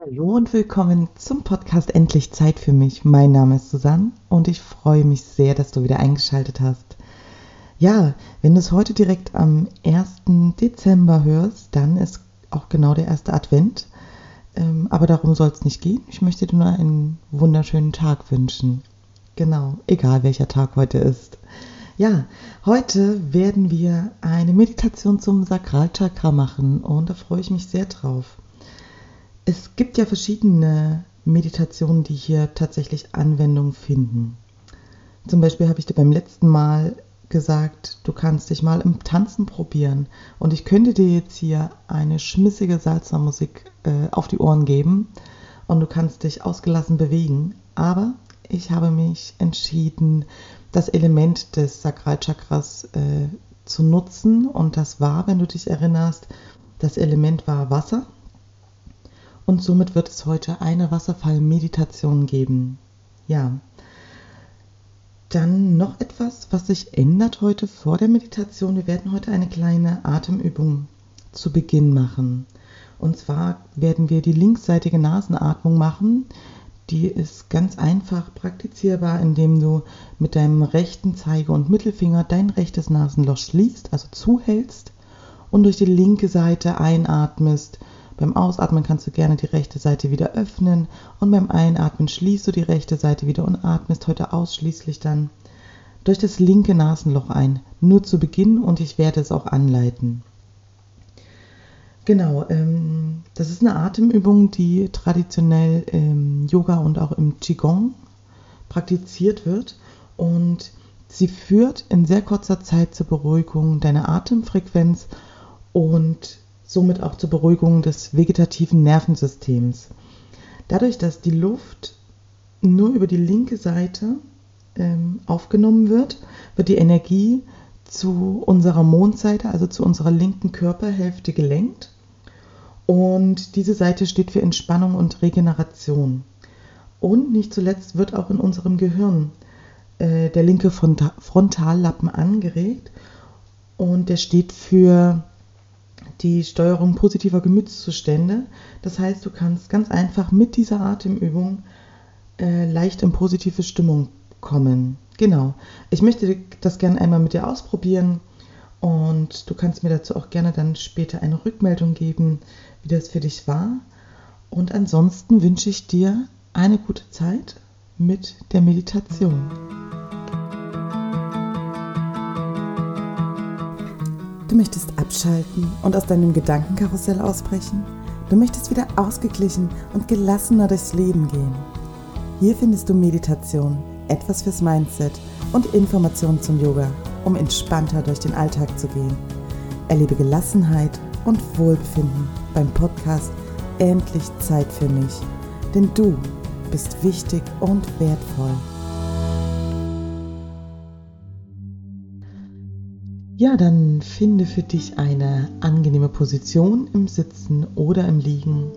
Hallo und willkommen zum Podcast Endlich Zeit für mich. Mein Name ist Susanne und ich freue mich sehr, dass du wieder eingeschaltet hast. Ja, wenn du es heute direkt am 1. Dezember hörst, dann ist auch genau der erste Advent. Ähm, aber darum soll es nicht gehen. Ich möchte dir nur einen wunderschönen Tag wünschen. Genau, egal welcher Tag heute ist. Ja, heute werden wir eine Meditation zum Sakralchakra machen und da freue ich mich sehr drauf. Es gibt ja verschiedene Meditationen, die hier tatsächlich Anwendung finden. Zum Beispiel habe ich dir beim letzten Mal gesagt, du kannst dich mal im Tanzen probieren. Und ich könnte dir jetzt hier eine schmissige Salsa-Musik äh, auf die Ohren geben und du kannst dich ausgelassen bewegen. Aber ich habe mich entschieden, das Element des Sakralchakras äh, zu nutzen. Und das war, wenn du dich erinnerst, das Element war Wasser. Und somit wird es heute eine Wasserfallmeditation geben. Ja, dann noch etwas, was sich ändert heute vor der Meditation. Wir werden heute eine kleine Atemübung zu Beginn machen. Und zwar werden wir die linksseitige Nasenatmung machen. Die ist ganz einfach praktizierbar, indem du mit deinem rechten Zeige- und Mittelfinger dein rechtes Nasenloch schließt, also zuhältst und durch die linke Seite einatmest beim Ausatmen kannst du gerne die rechte Seite wieder öffnen und beim Einatmen schließt du die rechte Seite wieder und atmest heute ausschließlich dann durch das linke Nasenloch ein. Nur zu Beginn und ich werde es auch anleiten. Genau, ähm, das ist eine Atemübung, die traditionell im Yoga und auch im Qigong praktiziert wird und sie führt in sehr kurzer Zeit zur Beruhigung deiner Atemfrequenz und somit auch zur Beruhigung des vegetativen Nervensystems. Dadurch, dass die Luft nur über die linke Seite ähm, aufgenommen wird, wird die Energie zu unserer Mondseite, also zu unserer linken Körperhälfte gelenkt. Und diese Seite steht für Entspannung und Regeneration. Und nicht zuletzt wird auch in unserem Gehirn äh, der linke Frontallappen angeregt. Und der steht für die Steuerung positiver Gemütszustände. Das heißt, du kannst ganz einfach mit dieser Atemübung äh, leicht in positive Stimmung kommen. Genau. Ich möchte das gerne einmal mit dir ausprobieren und du kannst mir dazu auch gerne dann später eine Rückmeldung geben, wie das für dich war. Und ansonsten wünsche ich dir eine gute Zeit mit der Meditation. Du möchtest abschalten und aus deinem Gedankenkarussell ausbrechen? Du möchtest wieder ausgeglichen und gelassener durchs Leben gehen? Hier findest du Meditation, etwas fürs Mindset und Informationen zum Yoga, um entspannter durch den Alltag zu gehen. Erlebe Gelassenheit und Wohlbefinden beim Podcast Endlich Zeit für mich. Denn du bist wichtig und wertvoll. Ja, dann finde für dich eine angenehme Position im Sitzen oder im Liegen.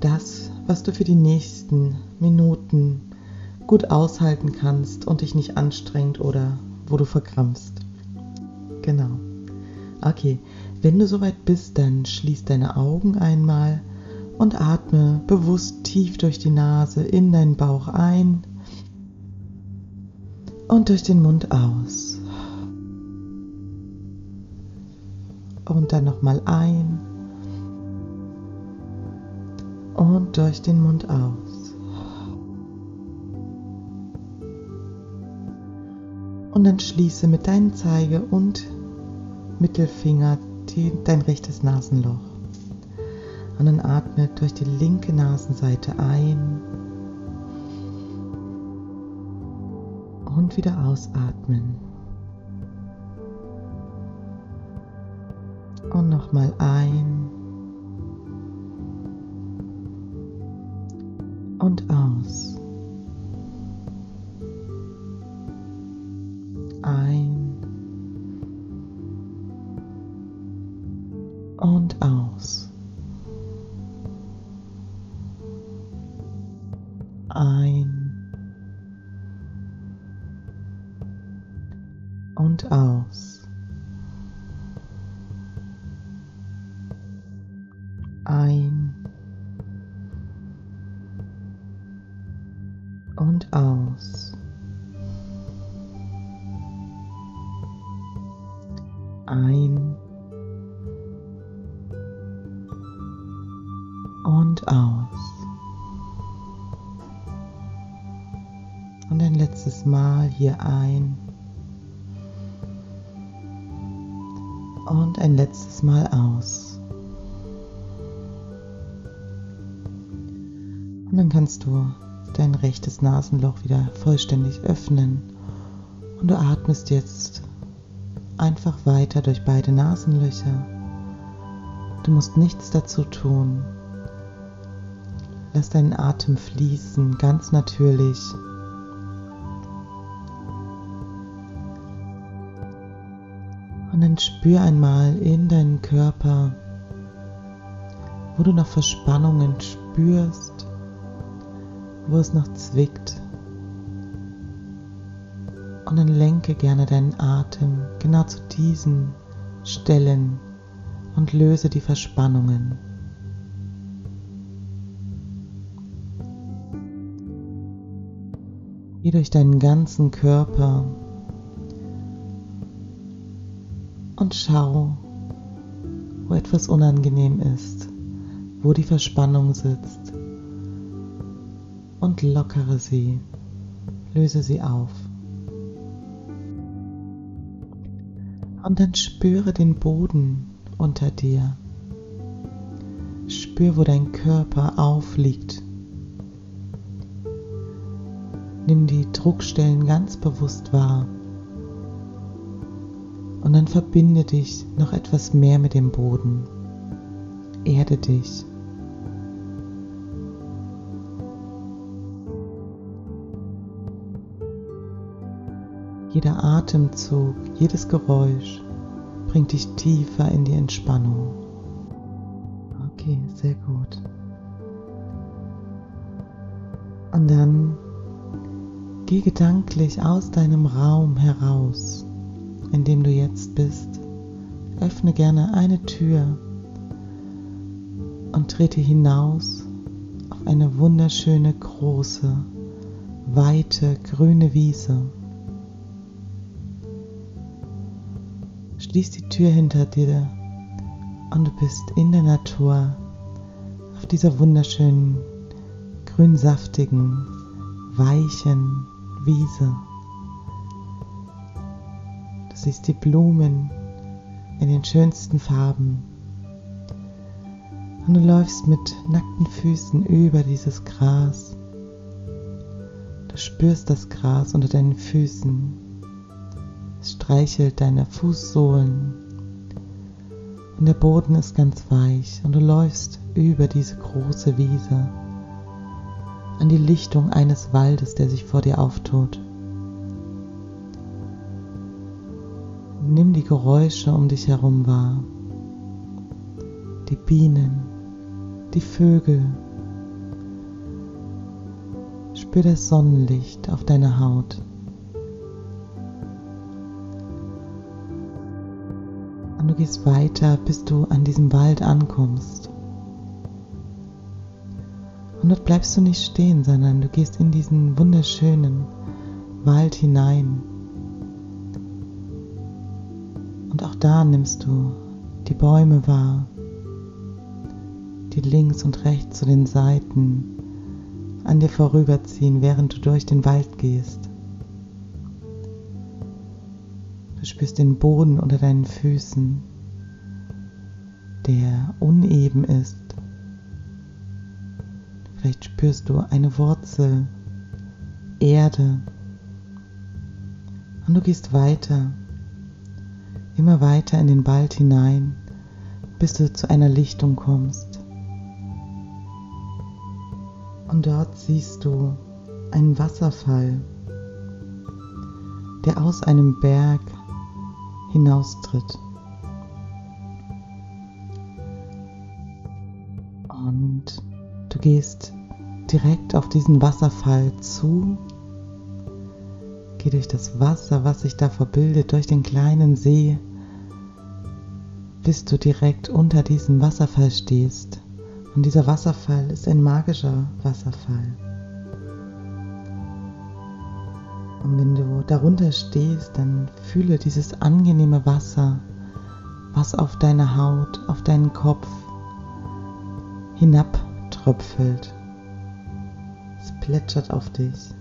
Das, was du für die nächsten Minuten gut aushalten kannst und dich nicht anstrengt oder wo du verkrampfst. Genau. Okay, wenn du soweit bist, dann schließ deine Augen einmal und atme bewusst tief durch die Nase in deinen Bauch ein und durch den Mund aus. Und dann nochmal ein und durch den Mund aus. Und dann schließe mit deinen Zeige und Mittelfinger die, dein rechtes Nasenloch. Und dann atme durch die linke Nasenseite ein und wieder ausatmen. Nochmal ein und aus. Ein und aus. Ein und aus. Und ein letztes Mal hier ein und ein letztes Mal aus. Und dann kannst du dein rechtes Nasenloch wieder vollständig öffnen und du atmest jetzt einfach weiter durch beide Nasenlöcher. Du musst nichts dazu tun. Lass deinen Atem fließen, ganz natürlich. Und dann spür einmal in deinen Körper, wo du noch Verspannungen spürst wo es noch zwickt. Und dann lenke gerne deinen Atem genau zu diesen Stellen und löse die Verspannungen. Geh durch deinen ganzen Körper und schau, wo etwas unangenehm ist, wo die Verspannung sitzt und lockere sie, löse sie auf. Und dann spüre den Boden unter dir. Spür, wo dein Körper aufliegt. Nimm die Druckstellen ganz bewusst wahr. Und dann verbinde dich noch etwas mehr mit dem Boden. Erde dich. Jeder Atemzug, jedes Geräusch bringt dich tiefer in die Entspannung. Okay, sehr gut. Und dann geh gedanklich aus deinem Raum heraus, in dem du jetzt bist. Öffne gerne eine Tür und trete hinaus auf eine wunderschöne, große, weite, grüne Wiese. Schließ die Tür hinter dir und du bist in der Natur auf dieser wunderschönen, grünsaftigen, weichen Wiese. Du siehst die Blumen in den schönsten Farben. Und du läufst mit nackten Füßen über dieses Gras. Du spürst das Gras unter deinen Füßen es streichelt deine Fußsohlen und der Boden ist ganz weich und du läufst über diese große Wiese an die Lichtung eines Waldes, der sich vor dir auftut. Nimm die Geräusche um dich herum wahr, die Bienen, die Vögel. Spür das Sonnenlicht auf deiner Haut. Und du gehst weiter, bis du an diesem Wald ankommst. Dort bleibst du nicht stehen, sondern du gehst in diesen wunderschönen Wald hinein. Und auch da nimmst du die Bäume wahr, die links und rechts zu den Seiten an dir vorüberziehen, während du durch den Wald gehst. Du spürst den Boden unter deinen Füßen, der uneben ist. Vielleicht spürst du eine Wurzel, Erde. Und du gehst weiter, immer weiter in den Wald hinein, bis du zu einer Lichtung kommst. Und dort siehst du einen Wasserfall, der aus einem Berg hinaustritt. Gehst direkt auf diesen Wasserfall zu. Geh durch das Wasser, was sich da verbildet, durch den kleinen See, bis du direkt unter diesem Wasserfall stehst. Und dieser Wasserfall ist ein magischer Wasserfall. Und wenn du darunter stehst, dann fühle dieses angenehme Wasser, was auf deine Haut, auf deinen Kopf hinabtröpfelt. Es plätschert auf dich.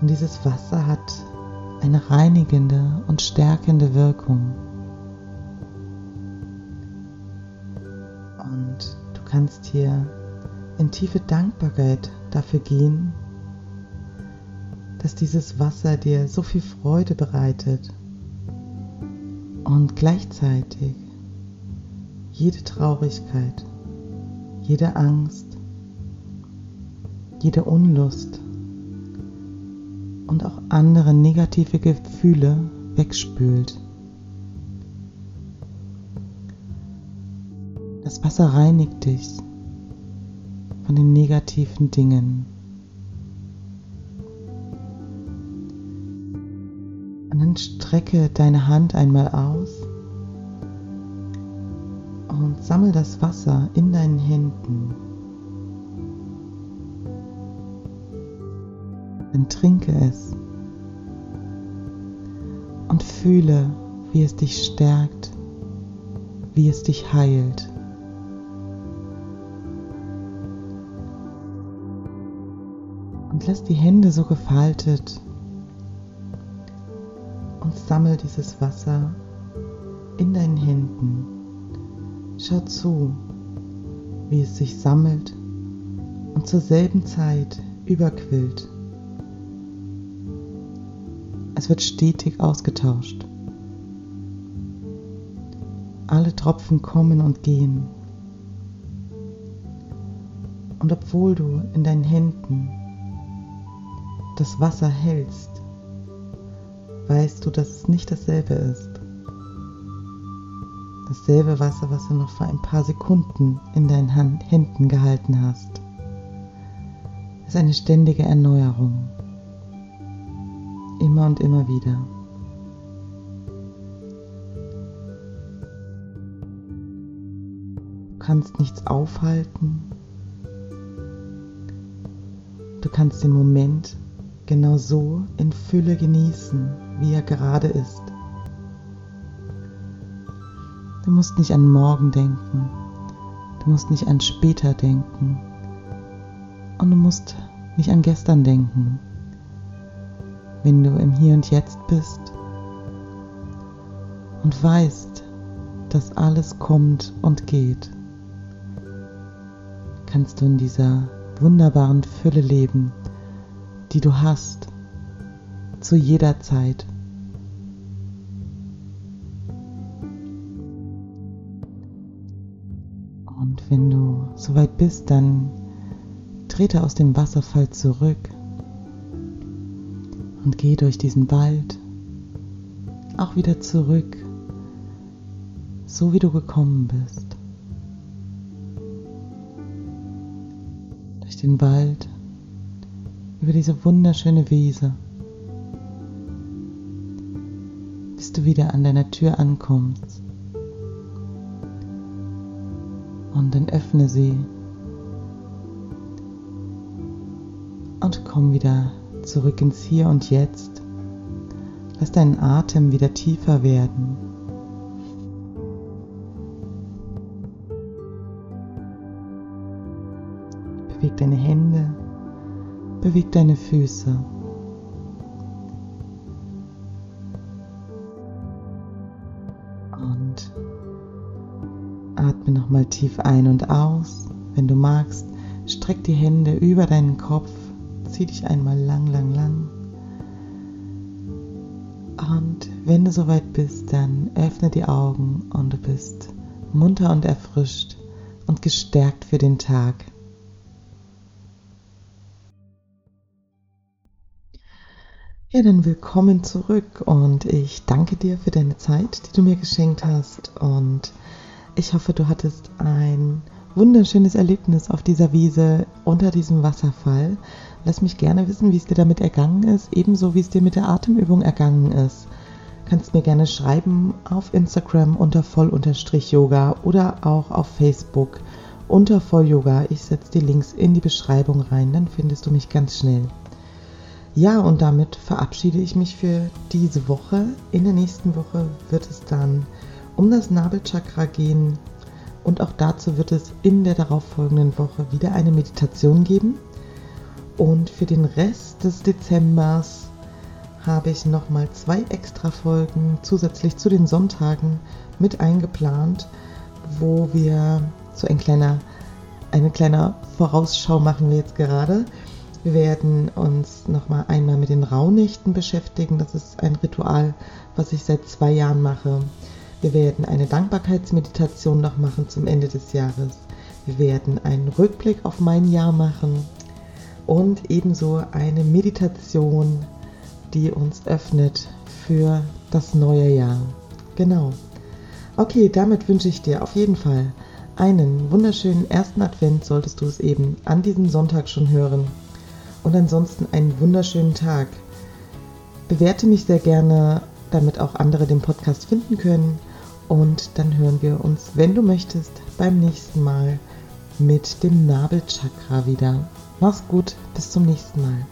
Und dieses Wasser hat eine reinigende und stärkende Wirkung. Und du kannst hier in tiefe Dankbarkeit dafür gehen, dass dieses Wasser dir so viel Freude bereitet und gleichzeitig jede Traurigkeit, jede Angst, jede Unlust und auch andere negative Gefühle wegspült. Das Wasser reinigt dich von den negativen Dingen. Und dann strecke deine Hand einmal aus sammle das Wasser in deinen Händen. Dann trinke es und fühle, wie es dich stärkt, wie es dich heilt. Und lass die Hände so gefaltet und sammel dieses Wasser in deinen Händen. Schau zu, wie es sich sammelt und zur selben Zeit überquillt. Es wird stetig ausgetauscht. Alle Tropfen kommen und gehen. Und obwohl du in deinen Händen das Wasser hältst, weißt du, dass es nicht dasselbe ist. Dasselbe Wasser, was du noch vor ein paar Sekunden in deinen Händen gehalten hast, ist eine ständige Erneuerung. Immer und immer wieder. Du kannst nichts aufhalten. Du kannst den Moment genau so in Fülle genießen, wie er gerade ist. Du musst nicht an morgen denken, du musst nicht an später denken und du musst nicht an gestern denken. Wenn du im Hier und Jetzt bist und weißt, dass alles kommt und geht, kannst du in dieser wunderbaren Fülle leben die du hast, zu jeder Zeit. Wenn du soweit bist, dann trete aus dem Wasserfall zurück und geh durch diesen Wald auch wieder zurück, so wie du gekommen bist. Durch den Wald über diese wunderschöne Wiese, bis du wieder an deiner Tür ankommst. Und dann öffne sie und komm wieder zurück ins Hier und Jetzt. Lass deinen Atem wieder tiefer werden. Beweg deine Hände Beweg deine Füße. Atme nochmal tief ein und aus. Wenn du magst, streck die Hände über deinen Kopf. Zieh dich einmal lang, lang, lang. Und wenn du soweit bist, dann öffne die Augen und du bist munter und erfrischt und gestärkt für den Tag. Ja, dann willkommen zurück und ich danke dir für deine Zeit, die du mir geschenkt hast und ich hoffe, du hattest ein wunderschönes Erlebnis auf dieser Wiese unter diesem Wasserfall. Lass mich gerne wissen, wie es dir damit ergangen ist, ebenso wie es dir mit der Atemübung ergangen ist. Kannst mir gerne schreiben auf Instagram unter voll-yoga oder auch auf Facebook unter voll yoga. Ich setze die Links in die Beschreibung rein, dann findest du mich ganz schnell. Ja, und damit verabschiede ich mich für diese Woche. In der nächsten Woche wird es dann um das Nabelchakra gehen und auch dazu wird es in der darauffolgenden Woche wieder eine Meditation geben. Und für den Rest des Dezembers habe ich nochmal zwei extra Folgen zusätzlich zu den Sonntagen mit eingeplant, wo wir so ein kleiner, eine kleine Vorausschau machen wir jetzt gerade. Wir werden uns nochmal einmal mit den Rauhnächten beschäftigen. Das ist ein Ritual, was ich seit zwei Jahren mache. Wir werden eine Dankbarkeitsmeditation noch machen zum Ende des Jahres. Wir werden einen Rückblick auf mein Jahr machen und ebenso eine Meditation, die uns öffnet für das neue Jahr. Genau. Okay, damit wünsche ich dir auf jeden Fall einen wunderschönen ersten Advent, solltest du es eben an diesem Sonntag schon hören. Und ansonsten einen wunderschönen Tag. Bewerte mich sehr gerne, damit auch andere den Podcast finden können. Und dann hören wir uns, wenn du möchtest, beim nächsten Mal mit dem Nabelchakra wieder. Mach's gut, bis zum nächsten Mal.